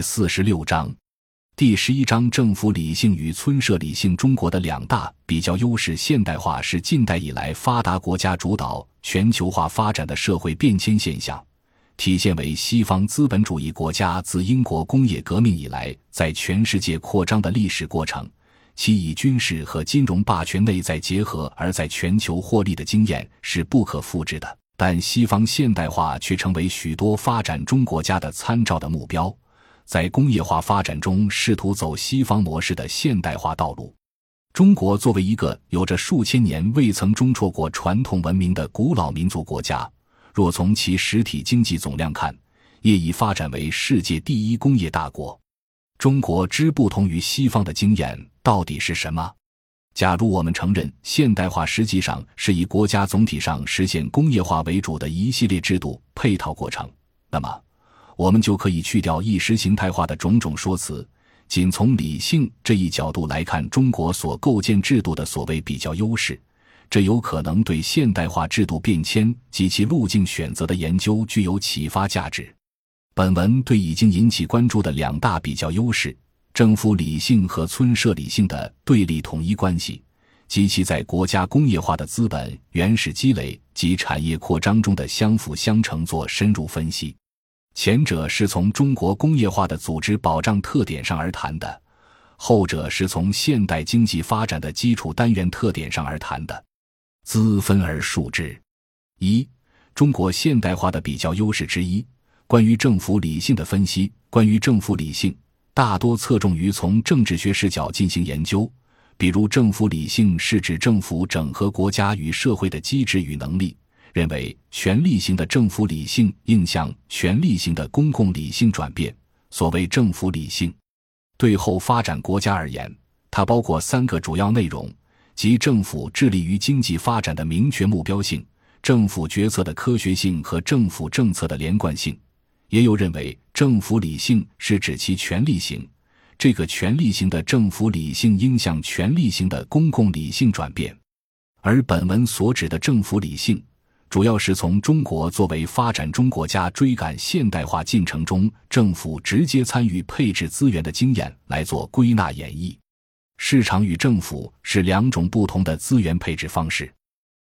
四十六章，第十一章政府理性与村社理性。中国的两大比较优势，现代化是近代以来发达国家主导全球化发展的社会变迁现象，体现为西方资本主义国家自英国工业革命以来在全世界扩张的历史过程。其以军事和金融霸权内在结合而在全球获利的经验是不可复制的。但西方现代化却成为许多发展中国家的参照的目标，在工业化发展中试图走西方模式的现代化道路。中国作为一个有着数千年未曾中辍过传统文明的古老民族国家，若从其实体经济总量看，业已发展为世界第一工业大国。中国之不同于西方的经验到底是什么？假如我们承认现代化实际上是以国家总体上实现工业化为主的一系列制度配套过程，那么我们就可以去掉意识形态化的种种说辞，仅从理性这一角度来看中国所构建制度的所谓比较优势，这有可能对现代化制度变迁及其路径选择的研究具有启发价值。本文对已经引起关注的两大比较优势。政府理性和村社理性的对立统一关系，及其在国家工业化的资本原始积累及产业扩张中的相辅相成做深入分析。前者是从中国工业化的组织保障特点上而谈的，后者是从现代经济发展的基础单元特点上而谈的。资分而述之：一、中国现代化的比较优势之一，关于政府理性的分析。关于政府理性。大多侧重于从政治学视角进行研究，比如政府理性是指政府整合国家与社会的机制与能力。认为权力型的政府理性应向权力型的公共理性转变。所谓政府理性，对后发展国家而言，它包括三个主要内容：即政府致力于经济发展的明确目标性、政府决策的科学性和政府政策的连贯性。也有认为，政府理性是指其权力型，这个权力型的政府理性应向权力型的公共理性转变，而本文所指的政府理性，主要是从中国作为发展中国家追赶现代化进程中政府直接参与配置资源的经验来做归纳演绎。市场与政府是两种不同的资源配置方式。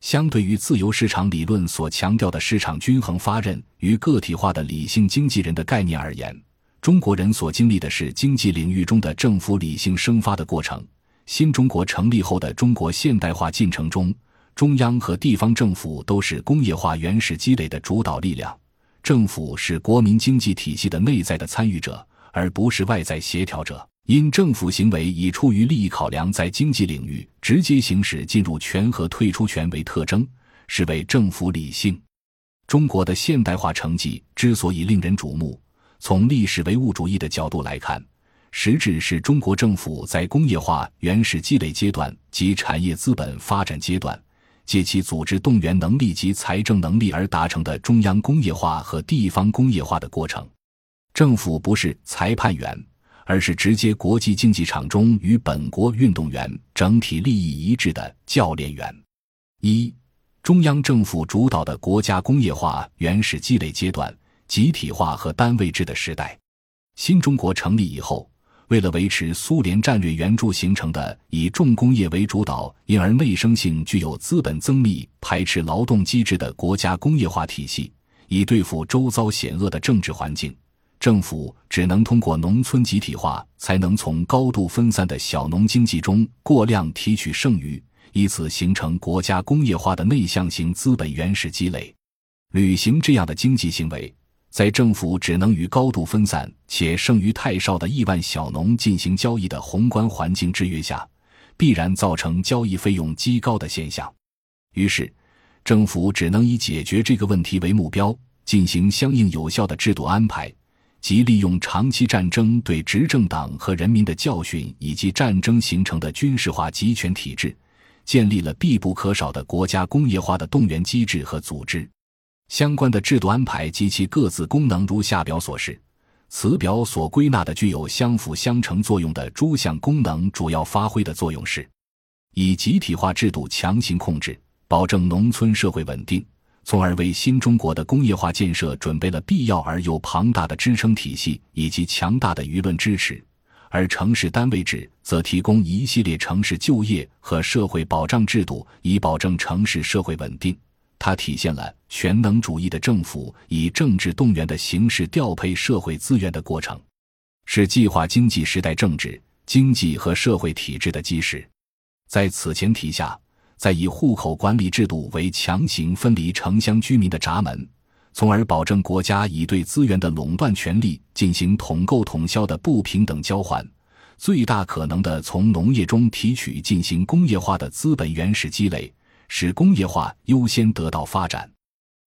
相对于自由市场理论所强调的市场均衡发轫与个体化的理性经纪人的概念而言，中国人所经历的是经济领域中的政府理性生发的过程。新中国成立后的中国现代化进程中，中央和地方政府都是工业化原始积累的主导力量，政府是国民经济体系的内在的参与者，而不是外在协调者。因政府行为以出于利益考量，在经济领域直接行使进入权和退出权为特征，是为政府理性。中国的现代化成绩之所以令人瞩目，从历史唯物主义的角度来看，实质是中国政府在工业化原始积累阶段及产业资本发展阶段，借其组织动员能力及财政能力而达成的中央工业化和地方工业化的过程。政府不是裁判员。而是直接国际竞技场中与本国运动员整体利益一致的教练员。一、中央政府主导的国家工业化原始积累阶段，集体化和单位制的时代。新中国成立以后，为了维持苏联战略援助形成的以重工业为主导，因而内生性具有资本增密、排斥劳动机制的国家工业化体系，以对付周遭险恶的政治环境。政府只能通过农村集体化，才能从高度分散的小农经济中过量提取剩余，以此形成国家工业化的内向型资本原始积累。履行这样的经济行为，在政府只能与高度分散且剩余太少的亿万小农进行交易的宏观环境制约下，必然造成交易费用极高的现象。于是，政府只能以解决这个问题为目标，进行相应有效的制度安排。即利用长期战争对执政党和人民的教训，以及战争形成的军事化集权体制，建立了必不可少的国家工业化的动员机制和组织。相关的制度安排及其各自功能如下表所示。此表所归纳的具有相辅相成作用的诸项功能，主要发挥的作用是：以集体化制度强行控制，保证农村社会稳定。从而为新中国的工业化建设准备了必要而又庞大的支撑体系以及强大的舆论支持。而城市单位制则提供一系列城市就业和社会保障制度，以保证城市社会稳定。它体现了全能主义的政府以政治动员的形式调配社会资源的过程，是计划经济时代政治、经济和社会体制的基石。在此前提下，在以户口管理制度为强行分离城乡居民的闸门。从而保证国家以对资源的垄断权力进行统购统销的不平等交换，最大可能的从农业中提取进行工业化的资本原始积累，使工业化优先得到发展。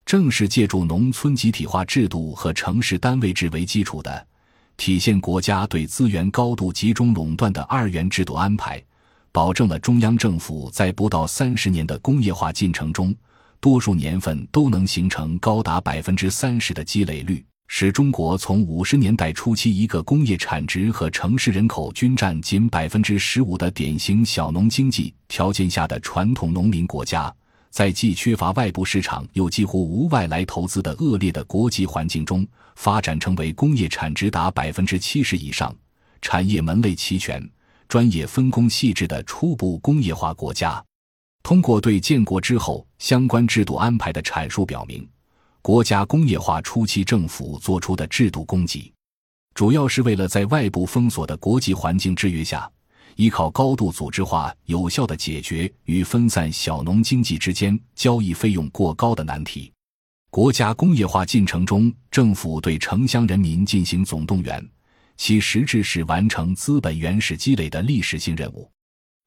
正是借助农村集体化制度和城市单位制为基础的，体现国家对资源高度集中垄断的二元制度安排，保证了中央政府在不到三十年的工业化进程中。多数年份都能形成高达百分之三十的积累率，使中国从五十年代初期一个工业产值和城市人口均占仅百分之十五的典型小农经济条件下的传统农民国家，在既缺乏外部市场又几乎无外来投资的恶劣的国际环境中，发展成为工业产值达百分之七十以上、产业门类齐全、专业分工细致的初步工业化国家。通过对建国之后相关制度安排的阐述表明，国家工业化初期政府做出的制度供给，主要是为了在外部封锁的国际环境制约下，依靠高度组织化有效的解决与分散小农经济之间交易费用过高的难题。国家工业化进程中，政府对城乡人民进行总动员，其实质是完成资本原始积累的历史性任务。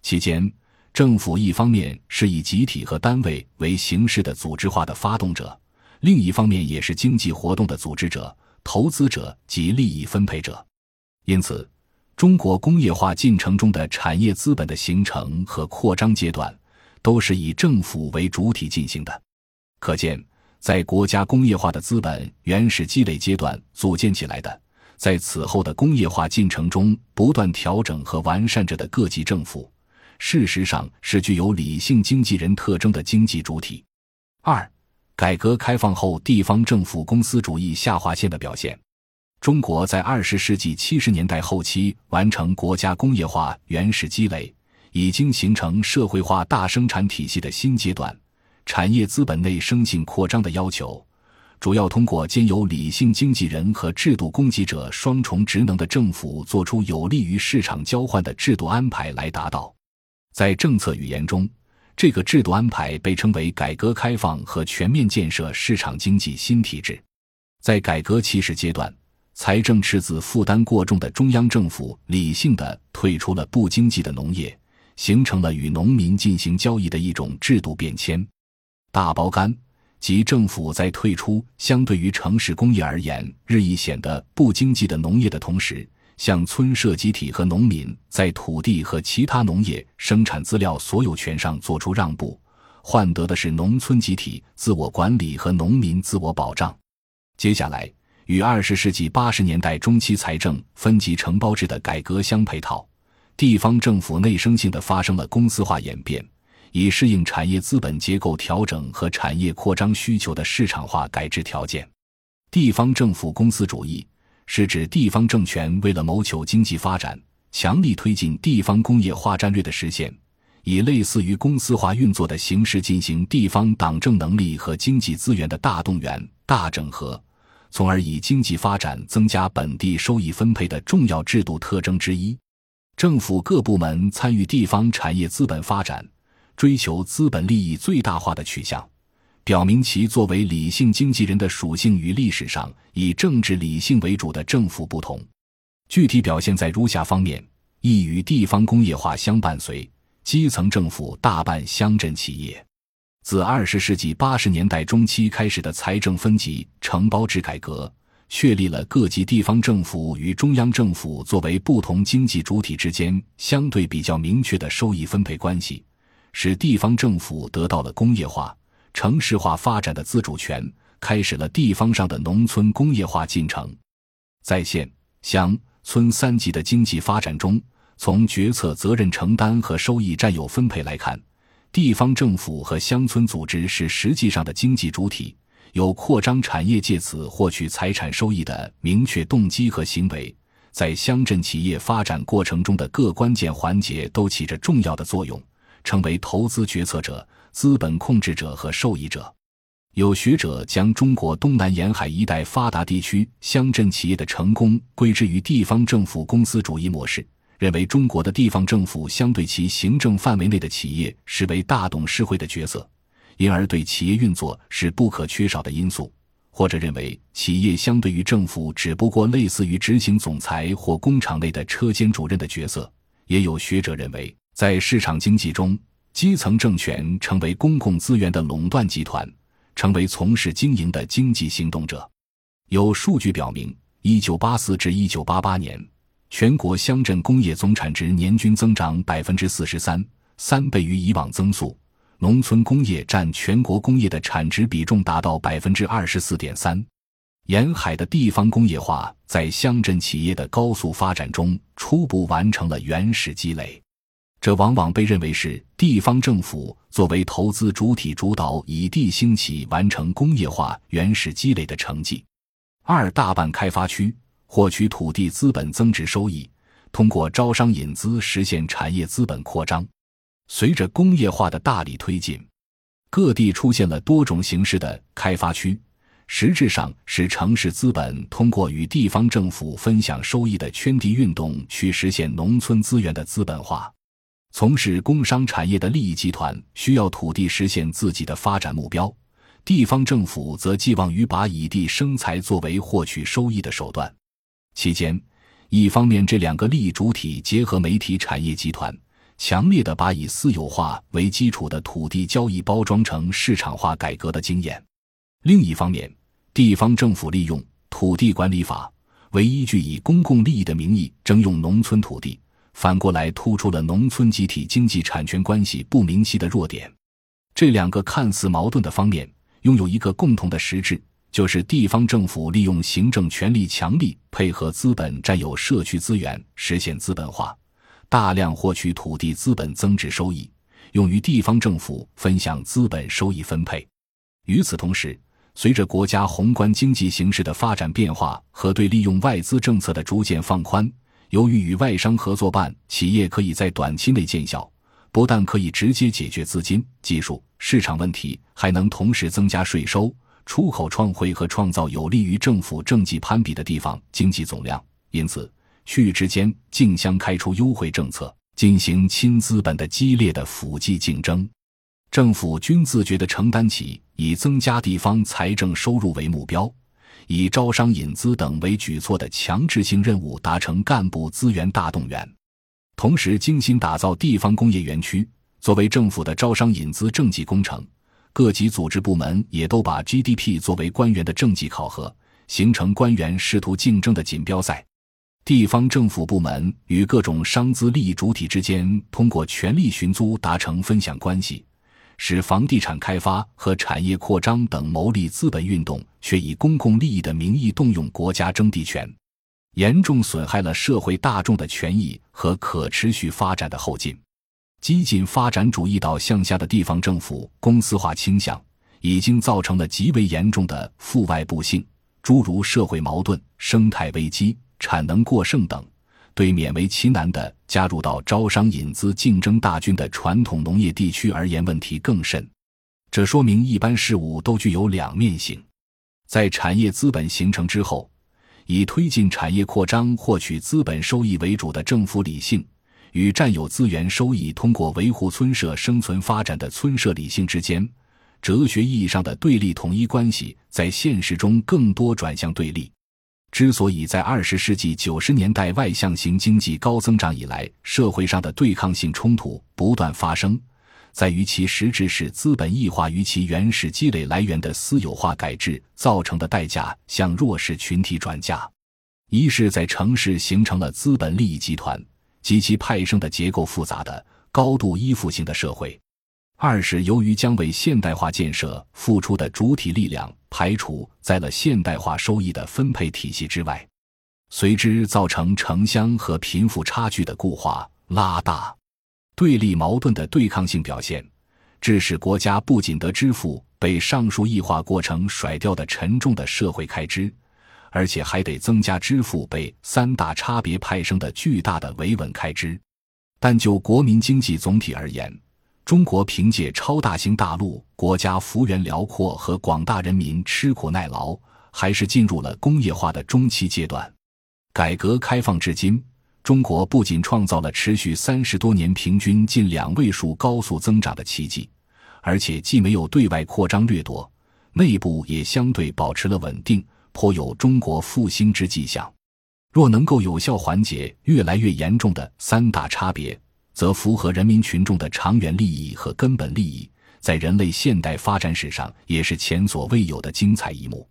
期间。政府一方面是以集体和单位为形式的组织化的发动者，另一方面也是经济活动的组织者、投资者及利益分配者。因此，中国工业化进程中的产业资本的形成和扩张阶段，都是以政府为主体进行的。可见，在国家工业化的资本原始积累阶段组建起来的，在此后的工业化进程中不断调整和完善着的各级政府。事实上是具有理性经纪人特征的经济主体。二、改革开放后地方政府公司主义下划线的表现。中国在二十世纪七十年代后期完成国家工业化原始积累，已经形成社会化大生产体系的新阶段。产业资本内生性扩张的要求，主要通过兼有理性经纪人和制度供给者双重职能的政府做出有利于市场交换的制度安排来达到。在政策语言中，这个制度安排被称为改革开放和全面建设市场经济新体制。在改革起始阶段，财政赤字负担过重的中央政府理性的退出了不经济的农业，形成了与农民进行交易的一种制度变迁。大包干即政府在退出相对于城市工业而言日益显得不经济的农业的同时。向村社集体和农民在土地和其他农业生产资料所有权上作出让步，换得的是农村集体自我管理和农民自我保障。接下来，与二十世纪八十年代中期财政分级承包制的改革相配套，地方政府内生性的发生了公司化演变，以适应产业资本结构调整和产业扩张需求的市场化改制条件。地方政府公司主义。是指地方政权为了谋求经济发展，强力推进地方工业化战略的实现，以类似于公司化运作的形式进行地方党政能力和经济资源的大动员、大整合，从而以经济发展增加本地收益分配的重要制度特征之一。政府各部门参与地方产业资本发展，追求资本利益最大化的取向。表明其作为理性经纪人的属性与历史上以政治理性为主的政府不同，具体表现在如下方面：一与地方工业化相伴随，基层政府大半乡镇企业。自二十世纪八十年代中期开始的财政分级承包制改革，确立了各级地方政府与中央政府作为不同经济主体之间相对比较明确的收益分配关系，使地方政府得到了工业化。城市化发展的自主权，开始了地方上的农村工业化进程。在县、乡、村三级的经济发展中，从决策责任承担和收益占有分配来看，地方政府和乡村组织是实际上的经济主体，有扩张产业、借此获取财产收益的明确动机和行为，在乡镇企业发展过程中的各关键环节都起着重要的作用，成为投资决策者、资本控制者和受益者。有学者将中国东南沿海一带发达地区乡镇企业的成功归之于地方政府公司主义模式，认为中国的地方政府相对其行政范围内的企业视为大董事会的角色，因而对企业运作是不可缺少的因素；或者认为企业相对于政府只不过类似于执行总裁或工厂内的车间主任的角色。也有学者认为，在市场经济中，基层政权成为公共资源的垄断集团。成为从事经营的经济行动者。有数据表明，一九八四至一九八八年，全国乡镇工业总产值年均增长百分之四十三，三倍于以往增速。农村工业占全国工业的产值比重达到百分之二十四点三。沿海的地方工业化在乡镇企业的高速发展中初步完成了原始积累。这往往被认为是地方政府作为投资主体主导以地兴起、完成工业化原始积累的成绩。二大半开发区获取土地资本增值收益，通过招商引资实现产业资本扩张。随着工业化的大力推进，各地出现了多种形式的开发区，实质上是城市资本通过与地方政府分享收益的圈地运动去实现农村资源的资本化。从事工商产业的利益集团需要土地实现自己的发展目标，地方政府则寄望于把以地生财作为获取收益的手段。期间，一方面这两个利益主体结合媒体产业集团，强烈的把以私有化为基础的土地交易包装成市场化改革的经验；另一方面，地方政府利用土地管理法为依据，以公共利益的名义征用农村土地。反过来突出了农村集体经济产权关系不明晰的弱点。这两个看似矛盾的方面，拥有一个共同的实质，就是地方政府利用行政权力强力配合资本占有社区资源，实现资本化，大量获取土地资本增值收益，用于地方政府分享资本收益分配。与此同时，随着国家宏观经济形势的发展变化和对利用外资政策的逐渐放宽。由于与外商合作办，企业可以在短期内见效，不但可以直接解决资金、技术、市场问题，还能同时增加税收、出口创汇和创造有利于政府政绩攀比的地方经济总量。因此，区域之间竞相开出优惠政策，进行亲资本的激烈的辅济竞争。政府均自觉地承担起以增加地方财政收入为目标。以招商引资等为举措的强制性任务，达成干部资源大动员，同时精心打造地方工业园区，作为政府的招商引资政绩工程。各级组织部门也都把 GDP 作为官员的政绩考核，形成官员试图竞争的锦标赛。地方政府部门与各种商资利益主体之间，通过权力寻租达成分享关系。使房地产开发和产业扩张等牟利资本运动，却以公共利益的名义动用国家征地权，严重损害了社会大众的权益和可持续发展的后劲。激进发展主义导向下的地方政府公司化倾向，已经造成了极为严重的负外部性，诸如社会矛盾、生态危机、产能过剩等。对勉为其难的加入到招商引资竞争大军的传统农业地区而言，问题更甚。这说明一般事物都具有两面性。在产业资本形成之后，以推进产业扩张、获取资本收益为主的政府理性，与占有资源收益、通过维护村社生存发展的村社理性之间，哲学意义上的对立统一关系，在现实中更多转向对立。之所以在二十世纪九十年代外向型经济高增长以来，社会上的对抗性冲突不断发生，在于其实质是资本异化与其原始积累来源的私有化改制造成的代价向弱势群体转嫁。一是，在城市形成了资本利益集团及其派生的结构复杂的、高度依附性的社会。二是由于将为现代化建设付出的主体力量排除在了现代化收益的分配体系之外，随之造成城乡和贫富差距的固化拉大，对立矛盾的对抗性表现，致使国家不仅得支付被上述异化过程甩掉的沉重的社会开支，而且还得增加支付被三大差别派生的巨大的维稳开支。但就国民经济总体而言，中国凭借超大型大陆、国家幅员辽阔和广大人民吃苦耐劳，还是进入了工业化的中期阶段。改革开放至今，中国不仅创造了持续三十多年平均近两位数高速增长的奇迹，而且既没有对外扩张掠夺，内部也相对保持了稳定，颇有中国复兴之迹象。若能够有效缓解越来越严重的三大差别，则符合人民群众的长远利益和根本利益，在人类现代发展史上也是前所未有的精彩一幕。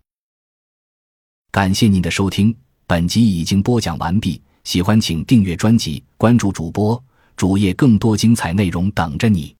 感谢您的收听，本集已经播讲完毕。喜欢请订阅专辑，关注主播主页，更多精彩内容等着你。